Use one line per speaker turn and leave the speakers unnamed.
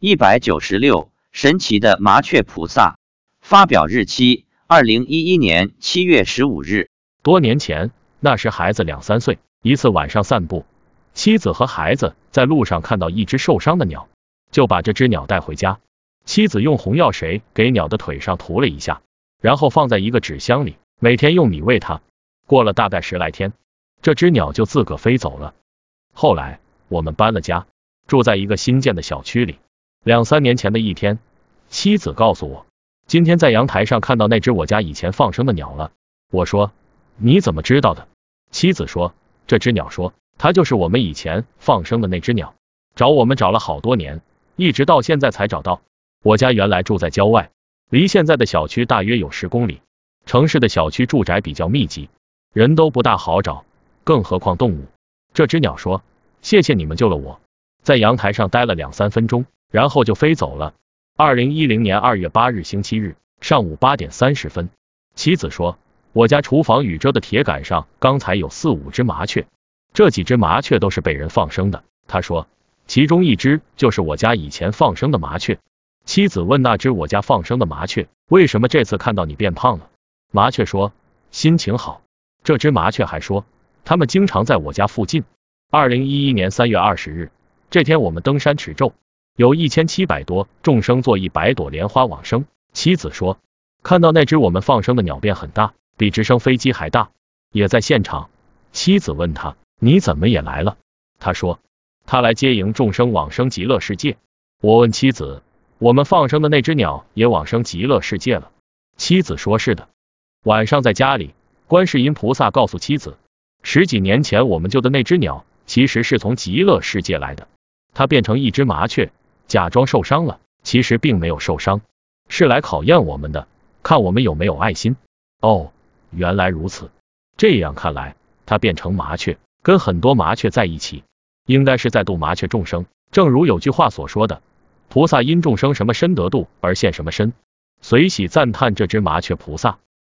一百九十六，神奇的麻雀菩萨。发表日期：二零一一年七月十五日。
多年前，那时孩子两三岁，一次晚上散步，妻子和孩子在路上看到一只受伤的鸟，就把这只鸟带回家。妻子用红药水给鸟的腿上涂了一下，然后放在一个纸箱里，每天用米喂它。过了大概十来天，这只鸟就自个飞走了。后来我们搬了家，住在一个新建的小区里。两三年前的一天，妻子告诉我，今天在阳台上看到那只我家以前放生的鸟了。我说。你怎么知道的？妻子说，这只鸟说，它就是我们以前放生的那只鸟，找我们找了好多年，一直到现在才找到。我家原来住在郊外，离现在的小区大约有十公里。城市的小区住宅比较密集，人都不大好找，更何况动物。这只鸟说，谢谢你们救了我，在阳台上待了两三分钟，然后就飞走了。二零一零年二月八日星期日上午八点三十分，妻子说。我家厨房雨遮的铁杆上，刚才有四五只麻雀，这几只麻雀都是被人放生的。他说，其中一只就是我家以前放生的麻雀。妻子问那只我家放生的麻雀，为什么这次看到你变胖了？麻雀说，心情好。这只麻雀还说，它们经常在我家附近。二零一一年三月二十日，这天我们登山持咒，有一千七百多众生做一百朵莲花往生。妻子说，看到那只我们放生的鸟变很大。比直升飞机还大，也在现场。妻子问他：“你怎么也来了？”他说：“他来接迎众生往生极乐世界。”我问妻子：“我们放生的那只鸟也往生极乐世界了？”妻子说：“是的。”晚上在家里，观世音菩萨告诉妻子：“十几年前我们救的那只鸟，其实是从极乐世界来的。它变成一只麻雀，假装受伤了，其实并没有受伤，是来考验我们的，看我们有没有爱心。”哦。原来如此，这样看来，它变成麻雀，跟很多麻雀在一起，应该是在度麻雀众生。正如有句话所说的，菩萨因众生什么身得度而现什么身，随喜赞叹这只麻雀菩萨。